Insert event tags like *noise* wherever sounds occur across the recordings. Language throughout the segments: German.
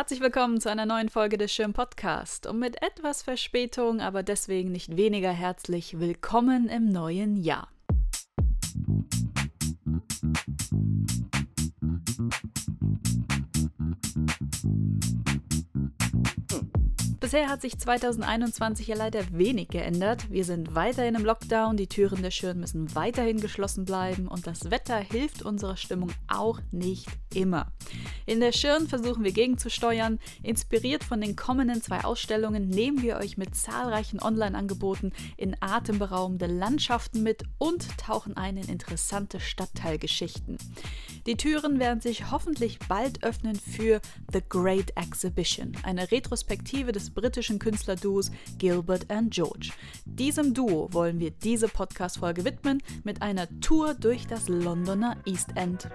Herzlich willkommen zu einer neuen Folge des Schirm Podcast und mit etwas Verspätung, aber deswegen nicht weniger herzlich willkommen im neuen Jahr. Bisher hat sich 2021 ja leider wenig geändert. Wir sind weiterhin im Lockdown, die Türen der Schirn müssen weiterhin geschlossen bleiben und das Wetter hilft unserer Stimmung auch nicht immer. In der Schirn versuchen wir gegenzusteuern. Inspiriert von den kommenden zwei Ausstellungen nehmen wir euch mit zahlreichen Online-Angeboten in atemberaubende Landschaften mit und tauchen ein in interessante Stadtteilgeschichten. Die Türen werden sich hoffentlich bald öffnen für The Great Exhibition, eine Retrospektive des britischen Künstlerduos Gilbert and George. Diesem Duo wollen wir diese Podcast-Folge widmen mit einer Tour durch das Londoner East End.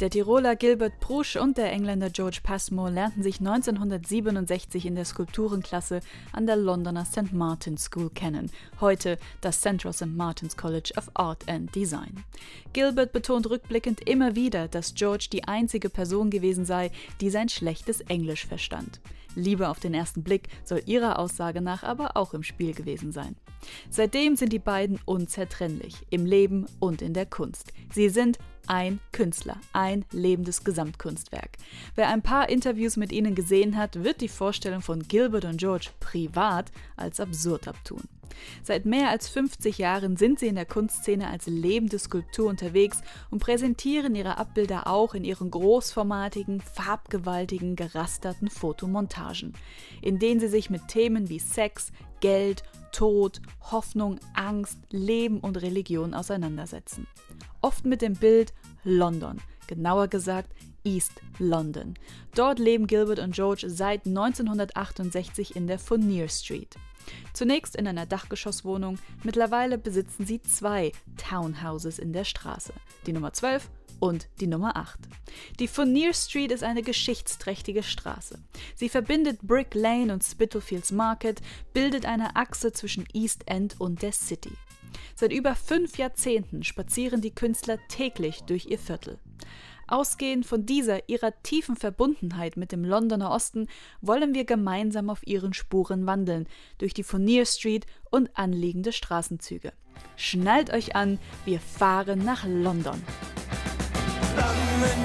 Der Tiroler Gilbert Prusch und der Engländer George Passmore lernten sich 1967 in der Skulpturenklasse an der Londoner St. Martin's School kennen, heute das Central St. Martin's College of Art and Design. Gilbert betont rückblickend immer wieder, dass George die einzige Person gewesen sei, die sein schlechtes Englisch verstand. Liebe auf den ersten Blick soll ihrer Aussage nach aber auch im Spiel gewesen sein. Seitdem sind die beiden unzertrennlich, im Leben und in der Kunst. Sie sind ein Künstler, ein lebendes Gesamtkunstwerk. Wer ein paar Interviews mit ihnen gesehen hat, wird die Vorstellung von Gilbert und George privat als absurd abtun. Seit mehr als 50 Jahren sind sie in der Kunstszene als lebende Skulptur unterwegs und präsentieren ihre Abbilder auch in ihren großformatigen, farbgewaltigen, gerasterten Fotomontagen, in denen sie sich mit Themen wie Sex, Geld, Tod, Hoffnung, Angst, Leben und Religion auseinandersetzen. Oft mit dem Bild London, genauer gesagt East London. Dort leben Gilbert und George seit 1968 in der Fournier Street. Zunächst in einer Dachgeschosswohnung, mittlerweile besitzen sie zwei Townhouses in der Straße, die Nummer 12 und die Nummer 8. Die Fournier Street ist eine geschichtsträchtige Straße. Sie verbindet Brick Lane und Spitalfields Market, bildet eine Achse zwischen East End und der City. Seit über fünf Jahrzehnten spazieren die Künstler täglich durch ihr Viertel. Ausgehend von dieser ihrer tiefen Verbundenheit mit dem Londoner Osten wollen wir gemeinsam auf ihren Spuren wandeln, durch die Fournier Street und anliegende Straßenzüge. Schnallt euch an, wir fahren nach London. London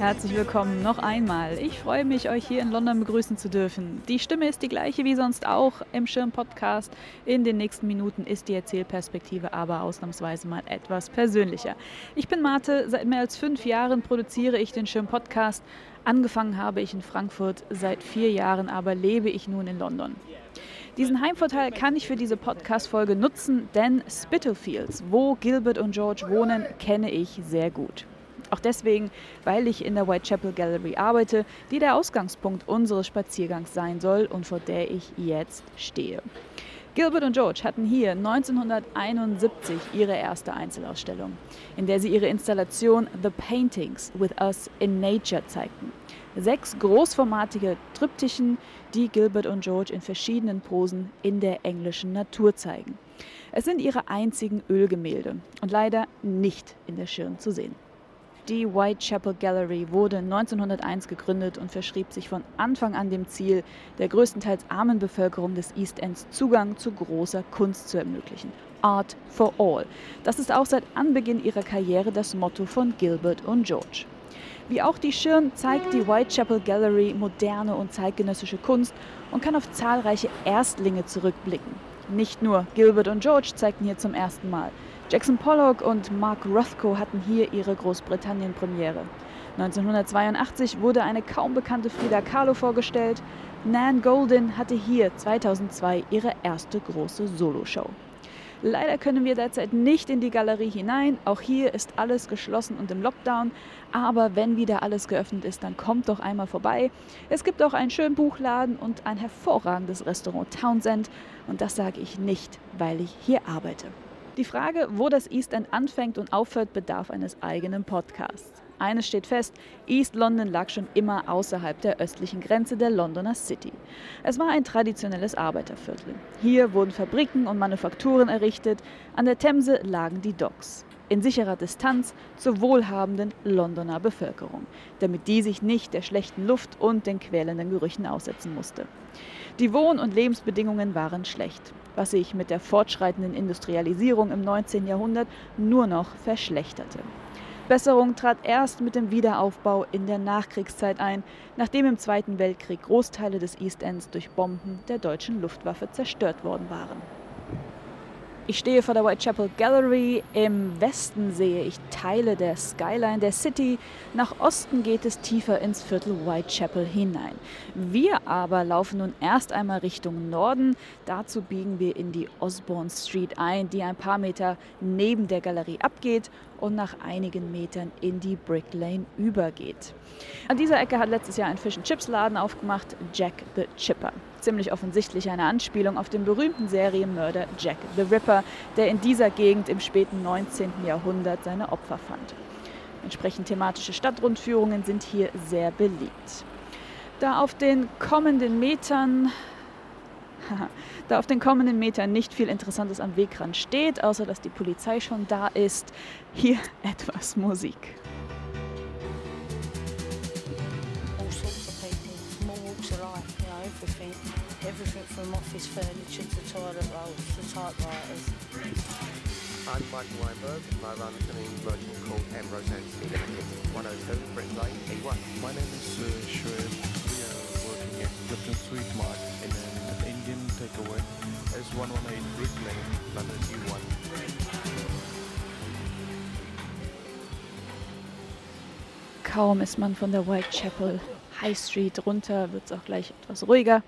Herzlich willkommen noch einmal. Ich freue mich, euch hier in London begrüßen zu dürfen. Die Stimme ist die gleiche wie sonst auch im Schirm-Podcast. In den nächsten Minuten ist die Erzählperspektive aber ausnahmsweise mal etwas persönlicher. Ich bin Marte, seit mehr als fünf Jahren produziere ich den Schirm-Podcast. Angefangen habe ich in Frankfurt, seit vier Jahren aber lebe ich nun in London. Diesen Heimvorteil kann ich für diese Podcast-Folge nutzen, denn Spitalfields, wo Gilbert und George wohnen, kenne ich sehr gut. Auch deswegen, weil ich in der Whitechapel Gallery arbeite, die der Ausgangspunkt unseres Spaziergangs sein soll und vor der ich jetzt stehe. Gilbert und George hatten hier 1971 ihre erste Einzelausstellung, in der sie ihre Installation The Paintings with Us in Nature zeigten. Sechs großformatige Triptychen, die Gilbert und George in verschiedenen Posen in der englischen Natur zeigen. Es sind ihre einzigen Ölgemälde und leider nicht in der Schirn zu sehen. Die Whitechapel Gallery wurde 1901 gegründet und verschrieb sich von Anfang an dem Ziel, der größtenteils armen Bevölkerung des East Ends Zugang zu großer Kunst zu ermöglichen. Art for All. Das ist auch seit Anbeginn ihrer Karriere das Motto von Gilbert und George. Wie auch die Schirn zeigt die Whitechapel Gallery moderne und zeitgenössische Kunst und kann auf zahlreiche Erstlinge zurückblicken. Nicht nur Gilbert und George zeigten hier zum ersten Mal. Jackson Pollock und Mark Rothko hatten hier ihre Großbritannien-Premiere. 1982 wurde eine kaum bekannte Frida Kahlo vorgestellt. Nan Golden hatte hier 2002 ihre erste große Soloshow. Leider können wir derzeit nicht in die Galerie hinein. Auch hier ist alles geschlossen und im Lockdown. Aber wenn wieder alles geöffnet ist, dann kommt doch einmal vorbei. Es gibt auch einen schönen Buchladen und ein hervorragendes Restaurant Townsend. Und das sage ich nicht, weil ich hier arbeite. Die Frage, wo das East End anfängt und aufhört, bedarf eines eigenen Podcasts. Eines steht fest, East London lag schon immer außerhalb der östlichen Grenze der Londoner City. Es war ein traditionelles Arbeiterviertel. Hier wurden Fabriken und Manufakturen errichtet, an der Themse lagen die Docks. In sicherer Distanz zur wohlhabenden Londoner Bevölkerung, damit die sich nicht der schlechten Luft und den quälenden Gerüchen aussetzen musste. Die Wohn- und Lebensbedingungen waren schlecht, was sich mit der fortschreitenden Industrialisierung im 19. Jahrhundert nur noch verschlechterte. Besserung trat erst mit dem Wiederaufbau in der Nachkriegszeit ein, nachdem im Zweiten Weltkrieg Großteile des East Ends durch Bomben der deutschen Luftwaffe zerstört worden waren. Ich stehe vor der Whitechapel Gallery. Im Westen sehe ich Teile der Skyline der City. Nach Osten geht es tiefer ins Viertel Whitechapel hinein. Wir aber laufen nun erst einmal Richtung Norden. Dazu biegen wir in die Osborne Street ein, die ein paar Meter neben der Galerie abgeht und nach einigen Metern in die Brick Lane übergeht. An dieser Ecke hat letztes Jahr ein Fish Chips Laden aufgemacht, Jack the Chipper ziemlich offensichtlich eine Anspielung auf den berühmten Serienmörder Jack the Ripper, der in dieser Gegend im späten 19. Jahrhundert seine Opfer fand. Entsprechend thematische Stadtrundführungen sind hier sehr beliebt. Da auf den kommenden Metern *laughs* da auf den kommenden Metern nicht viel Interessantes am Wegrand steht, außer dass die Polizei schon da ist, hier *laughs* etwas Musik. everything from office furniture to toilet rolls to typewriters. I'm Michael Weinberg I run an merchant called Ambrose Anthony Limited, 102 Brick Lane, E1. My name is uh, Shoaib. Takeaway as 118 Brick Lane, London E1. Kaum ist man von der Whitechapel High Street runter, wird es auch gleich etwas ruhiger.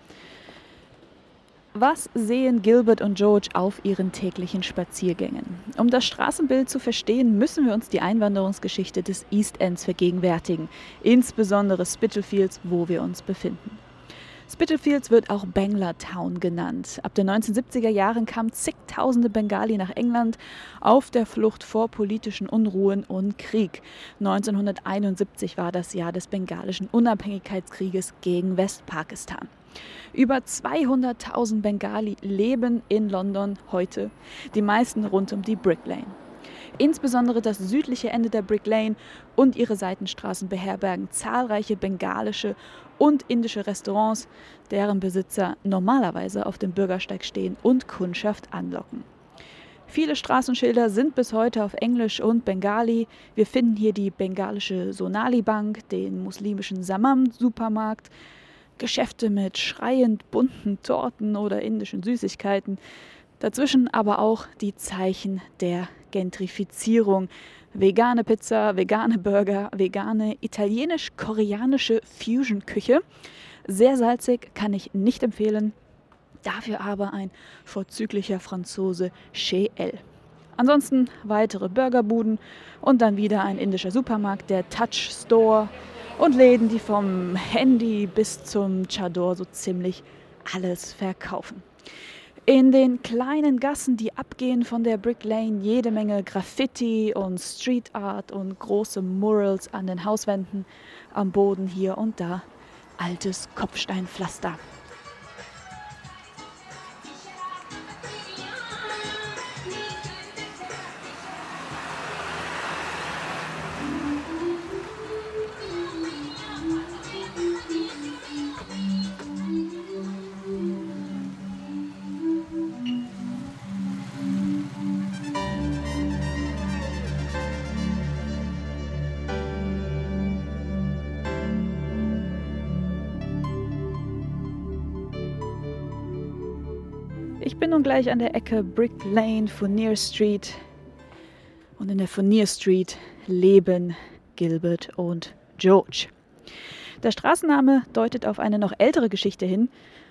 Was sehen Gilbert und George auf ihren täglichen Spaziergängen? Um das Straßenbild zu verstehen, müssen wir uns die Einwanderungsgeschichte des East Ends vergegenwärtigen, insbesondere Spitalfields, wo wir uns befinden. Spitalfields wird auch Bangla Town genannt. Ab den 1970er Jahren kamen zigtausende Bengali nach England auf der Flucht vor politischen Unruhen und Krieg. 1971 war das Jahr des bengalischen Unabhängigkeitskrieges gegen Westpakistan. Über 200.000 Bengali leben in London heute, die meisten rund um die Brick Lane. Insbesondere das südliche Ende der Brick Lane und ihre Seitenstraßen beherbergen zahlreiche bengalische und indische Restaurants, deren Besitzer normalerweise auf dem Bürgersteig stehen und Kundschaft anlocken. Viele Straßenschilder sind bis heute auf Englisch und Bengali. Wir finden hier die bengalische Sonali Bank, den muslimischen Samam Supermarkt, Geschäfte mit schreiend bunten Torten oder indischen Süßigkeiten. Dazwischen aber auch die Zeichen der Gentrifizierung. Vegane Pizza, vegane Burger, vegane italienisch-koreanische Fusion-Küche. Sehr salzig, kann ich nicht empfehlen. Dafür aber ein vorzüglicher Franzose Chez Elle. Ansonsten weitere Burgerbuden und dann wieder ein indischer Supermarkt, der Touch Store und Läden, die vom Handy bis zum Chador so ziemlich alles verkaufen. In den kleinen Gassen, die abgehen von der Brick Lane, jede Menge Graffiti und Street Art und große Murals an den Hauswänden, am Boden hier und da altes Kopfsteinpflaster. Nun gleich an der Ecke Brick Lane, Fournier Street. Und in der Fournier Street leben Gilbert und George. Der Straßenname deutet auf eine noch ältere Geschichte hin,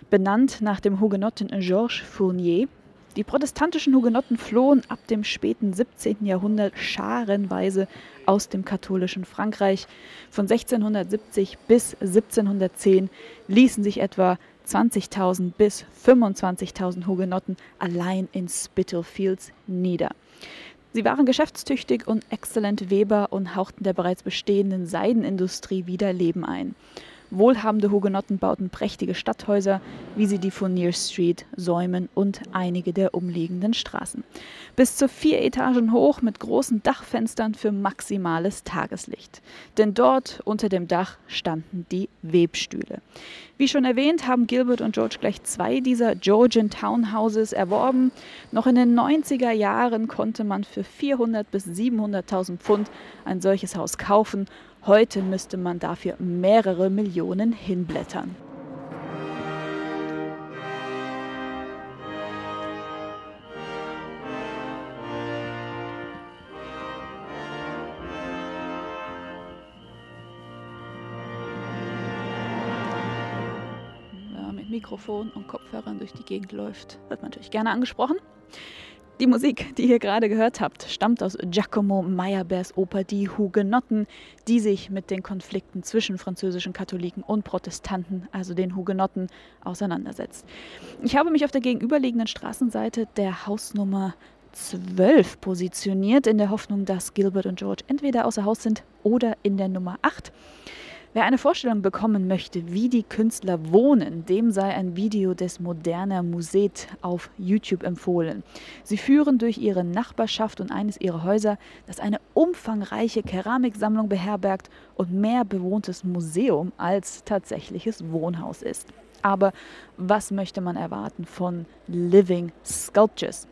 benannt nach dem Hugenotten Georges Fournier. Die protestantischen Hugenotten flohen ab dem späten 17. Jahrhundert scharenweise aus dem katholischen Frankreich. Von 1670 bis 1710 ließen sich etwa 20.000 bis 25.000 Hugenotten allein in Spitalfields nieder. Sie waren geschäftstüchtig und exzellent Weber und hauchten der bereits bestehenden Seidenindustrie wieder Leben ein. Wohlhabende Hugenotten bauten prächtige Stadthäuser, wie sie die Fournier Street säumen und einige der umliegenden Straßen. Bis zu vier Etagen hoch mit großen Dachfenstern für maximales Tageslicht. Denn dort unter dem Dach standen die Webstühle. Wie schon erwähnt, haben Gilbert und George gleich zwei dieser Georgian Townhouses erworben. Noch in den 90er Jahren konnte man für 400 bis 700.000 Pfund ein solches Haus kaufen Heute müsste man dafür mehrere Millionen hinblättern. Mikrofon und Kopfhörern durch die Gegend läuft, wird man natürlich gerne angesprochen. Die Musik, die ihr gerade gehört habt, stammt aus Giacomo Meyerbeers Oper Die Hugenotten, die sich mit den Konflikten zwischen französischen Katholiken und Protestanten, also den Hugenotten, auseinandersetzt. Ich habe mich auf der gegenüberliegenden Straßenseite der Hausnummer 12 positioniert, in der Hoffnung, dass Gilbert und George entweder außer Haus sind oder in der Nummer 8. Wer eine Vorstellung bekommen möchte, wie die Künstler wohnen, dem sei ein Video des Moderner Museet auf YouTube empfohlen. Sie führen durch ihre Nachbarschaft und eines ihrer Häuser, das eine umfangreiche Keramiksammlung beherbergt und mehr bewohntes Museum als tatsächliches Wohnhaus ist. Aber was möchte man erwarten von Living Sculptures?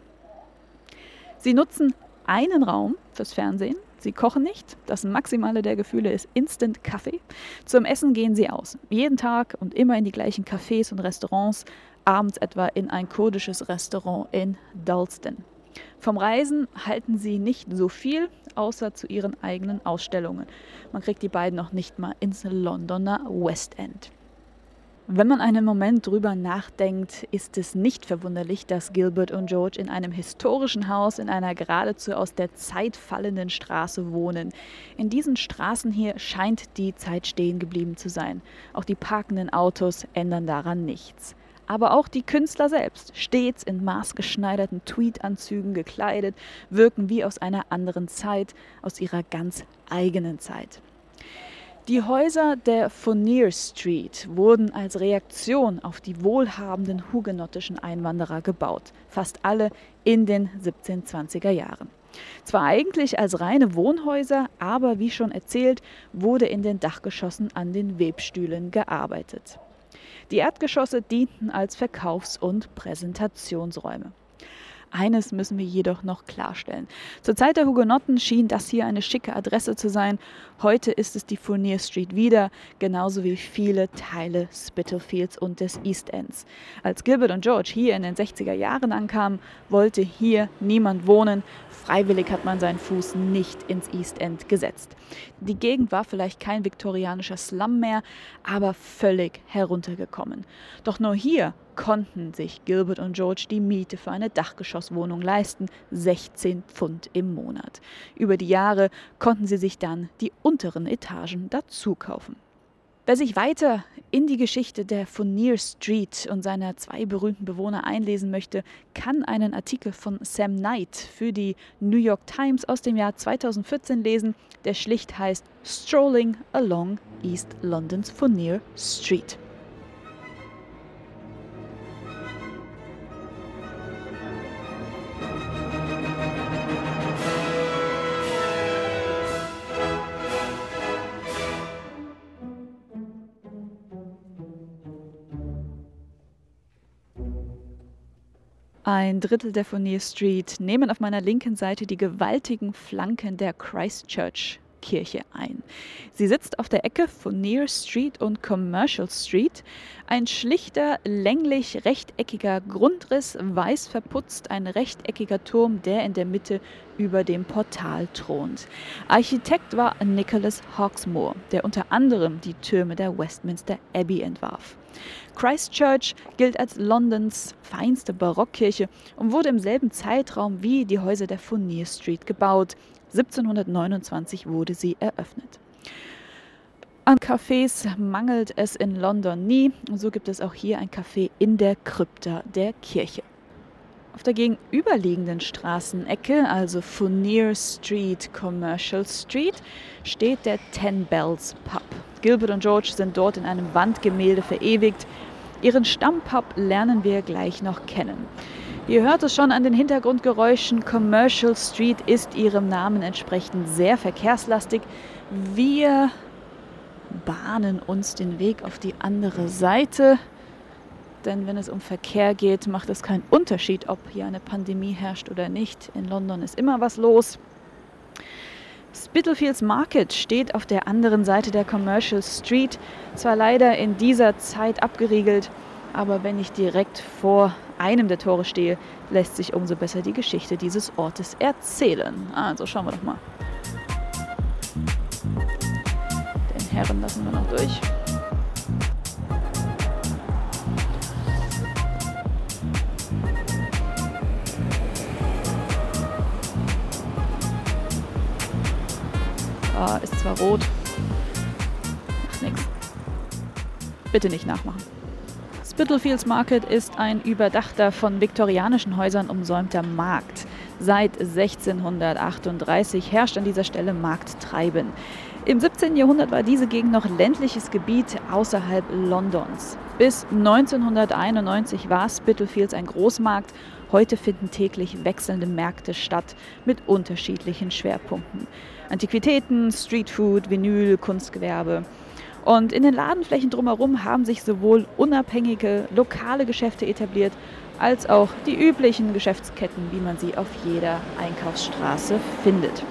Sie nutzen einen Raum fürs Fernsehen, Sie kochen nicht. Das Maximale der Gefühle ist Instant Kaffee. Zum Essen gehen sie aus. Jeden Tag und immer in die gleichen Cafés und Restaurants. Abends etwa in ein kurdisches Restaurant in Dalston. Vom Reisen halten sie nicht so viel, außer zu ihren eigenen Ausstellungen. Man kriegt die beiden noch nicht mal ins Londoner West End. Wenn man einen Moment drüber nachdenkt, ist es nicht verwunderlich, dass Gilbert und George in einem historischen Haus in einer geradezu aus der Zeit fallenden Straße wohnen. In diesen Straßen hier scheint die Zeit stehen geblieben zu sein. Auch die parkenden Autos ändern daran nichts. Aber auch die Künstler selbst, stets in maßgeschneiderten Tweedanzügen gekleidet, wirken wie aus einer anderen Zeit, aus ihrer ganz eigenen Zeit. Die Häuser der Fournier Street wurden als Reaktion auf die wohlhabenden hugenottischen Einwanderer gebaut, fast alle in den 1720er Jahren. Zwar eigentlich als reine Wohnhäuser, aber wie schon erzählt, wurde in den Dachgeschossen an den Webstühlen gearbeitet. Die Erdgeschosse dienten als Verkaufs- und Präsentationsräume. Eines müssen wir jedoch noch klarstellen. Zur Zeit der Hugenotten schien das hier eine schicke Adresse zu sein. Heute ist es die Fournier Street wieder, genauso wie viele Teile Spitalfields und des East Ends. Als Gilbert und George hier in den 60er Jahren ankamen, wollte hier niemand wohnen. Freiwillig hat man seinen Fuß nicht ins East End gesetzt. Die Gegend war vielleicht kein viktorianischer Slum mehr, aber völlig heruntergekommen. Doch nur hier konnten sich Gilbert und George die Miete für eine Dachgeschosswohnung leisten, 16 Pfund im Monat. Über die Jahre konnten sie sich dann die unteren Etagen dazu kaufen. Wer sich weiter in die Geschichte der Fournier Street und seiner zwei berühmten Bewohner einlesen möchte, kann einen Artikel von Sam Knight für die New York Times aus dem Jahr 2014 lesen, der schlicht heißt Strolling Along East London's Fournier Street. Ein Drittel der Fournier Street nehmen auf meiner linken Seite die gewaltigen Flanken der Christchurch Kirche ein. Sie sitzt auf der Ecke Fournier Street und Commercial Street. Ein schlichter, länglich rechteckiger Grundriss, weiß verputzt, ein rechteckiger Turm, der in der Mitte über dem Portal thront. Architekt war Nicholas Hawksmoor, der unter anderem die Türme der Westminster Abbey entwarf. Christchurch gilt als Londons feinste Barockkirche und wurde im selben Zeitraum wie die Häuser der Fournier Street gebaut. 1729 wurde sie eröffnet. An Cafés mangelt es in London nie und so gibt es auch hier ein Café in der Krypta der Kirche. Auf der gegenüberliegenden Straßenecke, also Furnier Street, Commercial Street, steht der Ten Bells Pub. Gilbert und George sind dort in einem Wandgemälde verewigt. Ihren Stammpub lernen wir gleich noch kennen. Ihr hört es schon an den Hintergrundgeräuschen. Commercial Street ist ihrem Namen entsprechend sehr verkehrslastig. Wir bahnen uns den Weg auf die andere Seite. Denn wenn es um Verkehr geht, macht es keinen Unterschied, ob hier eine Pandemie herrscht oder nicht. In London ist immer was los. Spitalfields Market steht auf der anderen Seite der Commercial Street, zwar leider in dieser Zeit abgeriegelt, aber wenn ich direkt vor einem der Tore stehe, lässt sich umso besser die Geschichte dieses Ortes erzählen. Also schauen wir doch mal. Den Herren lassen wir noch durch. Ah, ist zwar rot. Macht nichts. Bitte nicht nachmachen. Spitalfields Market ist ein überdachter, von viktorianischen Häusern umsäumter Markt. Seit 1638 herrscht an dieser Stelle Markttreiben. Im 17. Jahrhundert war diese Gegend noch ländliches Gebiet außerhalb Londons. Bis 1991 war Spitalfields ein Großmarkt. Heute finden täglich wechselnde Märkte statt mit unterschiedlichen Schwerpunkten. Antiquitäten, Streetfood, Vinyl, Kunstgewerbe. Und in den Ladenflächen drumherum haben sich sowohl unabhängige lokale Geschäfte etabliert, als auch die üblichen Geschäftsketten, wie man sie auf jeder Einkaufsstraße findet.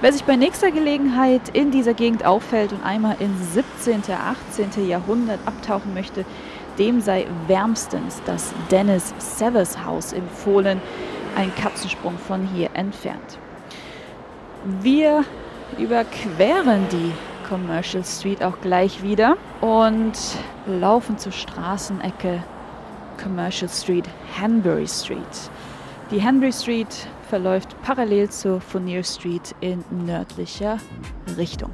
Wer sich bei nächster Gelegenheit in dieser Gegend auffällt und einmal ins 17., 18. Jahrhundert abtauchen möchte, dem sei wärmstens das Dennis Severs Haus empfohlen, ein Katzensprung von hier entfernt. Wir überqueren die Commercial Street auch gleich wieder und laufen zur Straßenecke Commercial Street, Hanbury Street. Die Hanbury Street verläuft parallel zur Furnier Street in nördlicher Richtung.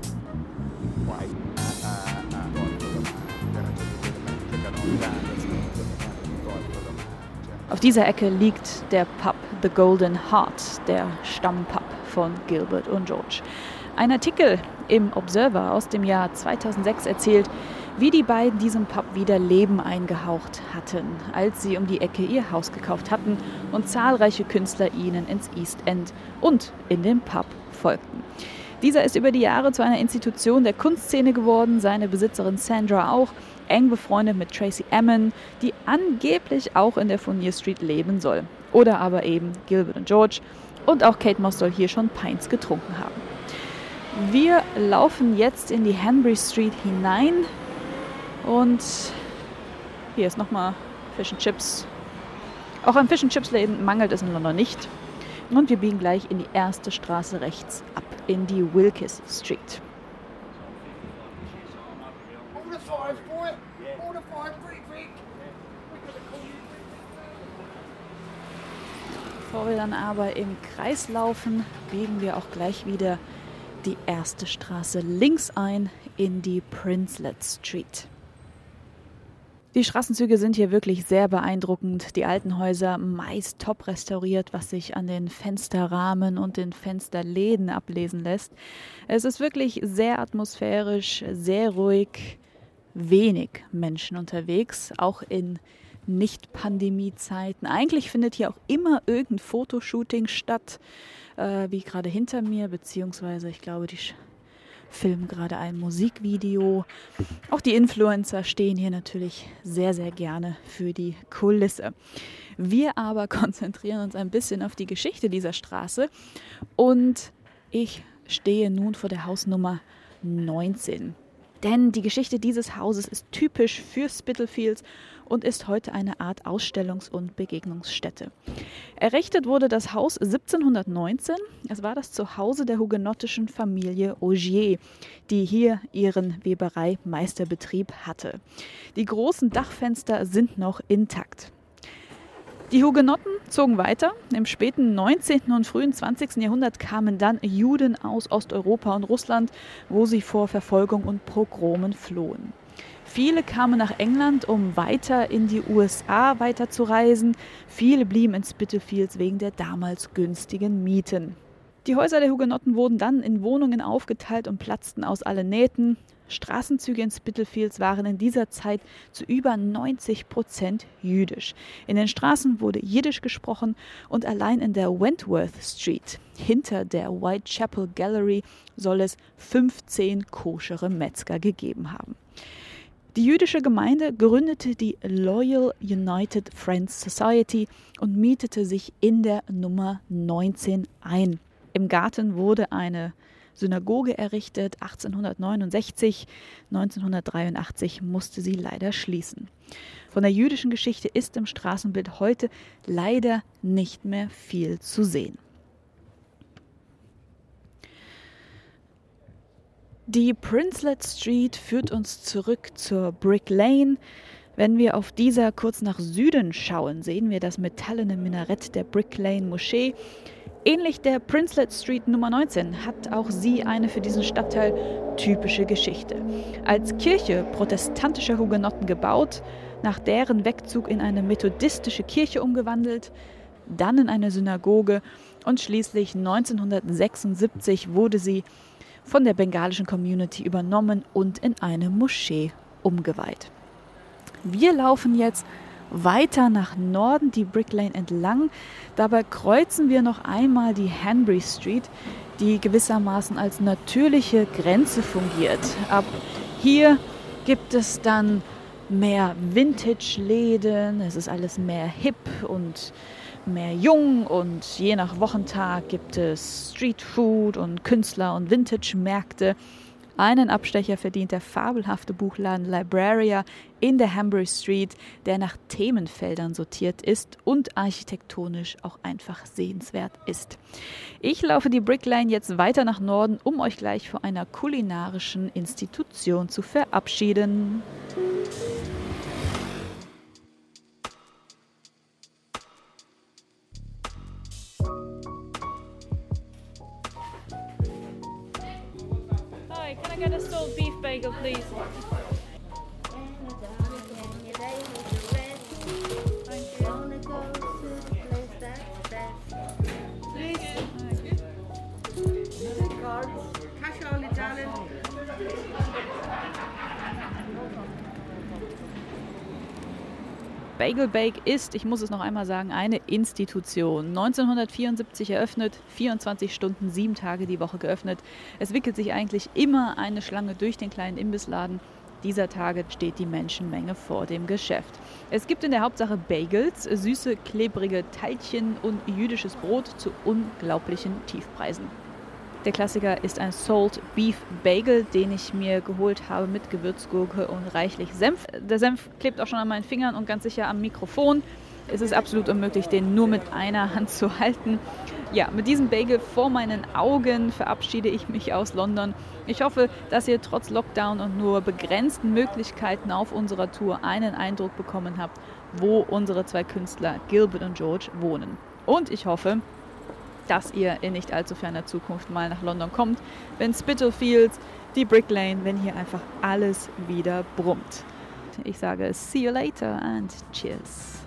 Auf dieser Ecke liegt der Pub The Golden Heart, der Stammpub von Gilbert und George. Ein Artikel im Observer aus dem Jahr 2006 erzählt, wie die beiden diesem Pub wieder Leben eingehaucht hatten, als sie um die Ecke ihr Haus gekauft hatten und zahlreiche Künstler ihnen ins East End und in den Pub folgten. Dieser ist über die Jahre zu einer Institution der Kunstszene geworden, seine Besitzerin Sandra auch, eng befreundet mit Tracy Emin, die angeblich auch in der Furnier Street leben soll. Oder aber eben Gilbert und George. Und auch Kate Moss soll hier schon Pints getrunken haben. Wir laufen jetzt in die Hanbury Street hinein und hier ist nochmal Fish and Chips. Auch an Fish and Chips Läden mangelt es in London nicht. Und wir biegen gleich in die erste Straße rechts ab, in die Wilkes Street. Bevor wir dann aber im Kreis laufen, biegen wir auch gleich wieder die erste Straße links ein in die Princelet Street. Die Straßenzüge sind hier wirklich sehr beeindruckend. Die alten Häuser meist top restauriert, was sich an den Fensterrahmen und den Fensterläden ablesen lässt. Es ist wirklich sehr atmosphärisch, sehr ruhig, wenig Menschen unterwegs, auch in Nicht-Pandemie-Zeiten. Eigentlich findet hier auch immer irgendein Fotoshooting statt äh, wie gerade hinter mir, beziehungsweise ich glaube, die filmen gerade ein Musikvideo. Auch die Influencer stehen hier natürlich sehr, sehr gerne für die Kulisse. Wir aber *laughs* konzentrieren uns ein bisschen auf die Geschichte dieser Straße und ich stehe nun vor der Hausnummer 19. Denn die Geschichte dieses Hauses ist typisch für Spitalfields und ist heute eine Art Ausstellungs- und Begegnungsstätte. Errichtet wurde das Haus 1719. Es war das Zuhause der hugenottischen Familie Augier, die hier ihren Weberei-Meisterbetrieb hatte. Die großen Dachfenster sind noch intakt. Die Hugenotten zogen weiter. Im späten 19. und frühen 20. Jahrhundert kamen dann Juden aus Osteuropa und Russland, wo sie vor Verfolgung und Pogromen flohen. Viele kamen nach England, um weiter in die USA weiterzureisen. Viele blieben in Spitalfields wegen der damals günstigen Mieten. Die Häuser der Hugenotten wurden dann in Wohnungen aufgeteilt und platzten aus allen Nähten. Straßenzüge in Spitalfields waren in dieser Zeit zu über 90 Prozent jüdisch. In den Straßen wurde Jiddisch gesprochen und allein in der Wentworth Street hinter der Whitechapel Gallery soll es 15 koschere Metzger gegeben haben. Die jüdische Gemeinde gründete die Loyal United Friends Society und mietete sich in der Nummer 19 ein. Im Garten wurde eine Synagoge errichtet, 1869. 1983 musste sie leider schließen. Von der jüdischen Geschichte ist im Straßenbild heute leider nicht mehr viel zu sehen. Die Princelet Street führt uns zurück zur Brick Lane. Wenn wir auf dieser kurz nach Süden schauen, sehen wir das metallene Minarett der Brick Lane Moschee. Ähnlich der Princelet Street Nummer 19 hat auch sie eine für diesen Stadtteil typische Geschichte. Als Kirche protestantischer Hugenotten gebaut, nach deren Wegzug in eine methodistische Kirche umgewandelt, dann in eine Synagoge und schließlich 1976 wurde sie von der bengalischen Community übernommen und in eine Moschee umgeweiht. Wir laufen jetzt weiter nach Norden die Brick Lane entlang. Dabei kreuzen wir noch einmal die Hanbury Street, die gewissermaßen als natürliche Grenze fungiert. Ab hier gibt es dann mehr Vintage-Läden, es ist alles mehr hip und mehr jung und je nach Wochentag gibt es Streetfood und Künstler und Vintage-Märkte. Einen Abstecher verdient der fabelhafte Buchladen Libraria in der Hambury Street, der nach Themenfeldern sortiert ist und architektonisch auch einfach sehenswert ist. Ich laufe die Brickline jetzt weiter nach Norden, um euch gleich vor einer kulinarischen Institution zu verabschieden. Bake ist, ich muss es noch einmal sagen, eine Institution. 1974 eröffnet, 24 Stunden, sieben Tage die Woche geöffnet. Es wickelt sich eigentlich immer eine Schlange durch den kleinen Imbissladen. Dieser Tage steht die Menschenmenge vor dem Geschäft. Es gibt in der Hauptsache Bagels, süße, klebrige Teilchen und jüdisches Brot zu unglaublichen Tiefpreisen. Der Klassiker ist ein Salt Beef Bagel, den ich mir geholt habe mit Gewürzgurke und reichlich Senf. Der Senf klebt auch schon an meinen Fingern und ganz sicher am Mikrofon. Es ist absolut unmöglich, den nur mit einer Hand zu halten. Ja, mit diesem Bagel vor meinen Augen verabschiede ich mich aus London. Ich hoffe, dass ihr trotz Lockdown und nur begrenzten Möglichkeiten auf unserer Tour einen Eindruck bekommen habt, wo unsere zwei Künstler Gilbert und George wohnen. Und ich hoffe, dass ihr in nicht allzu ferner Zukunft mal nach London kommt, wenn Spitalfields, die Brick Lane, wenn hier einfach alles wieder brummt. Ich sage see you later and cheers.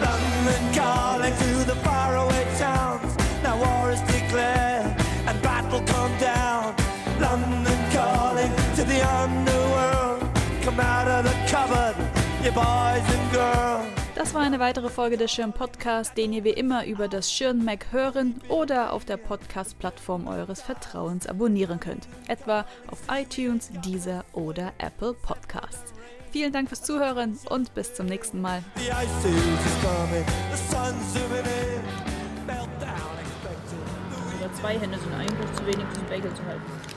London calling to the faraway towns. Now war is declared and battle come down. London calling to the underworld. Come out of the cupboard, you boys and girls. Das war eine weitere Folge des Schirn Podcast, den ihr wie immer über das Schirn Mac hören oder auf der Podcast-Plattform eures Vertrauens abonnieren könnt, etwa auf iTunes, Deezer oder Apple Podcasts. Vielen Dank fürs Zuhören und bis zum nächsten Mal. Oder zwei Hände sind eigentlich zu wenig, diesen Bagel zu halten.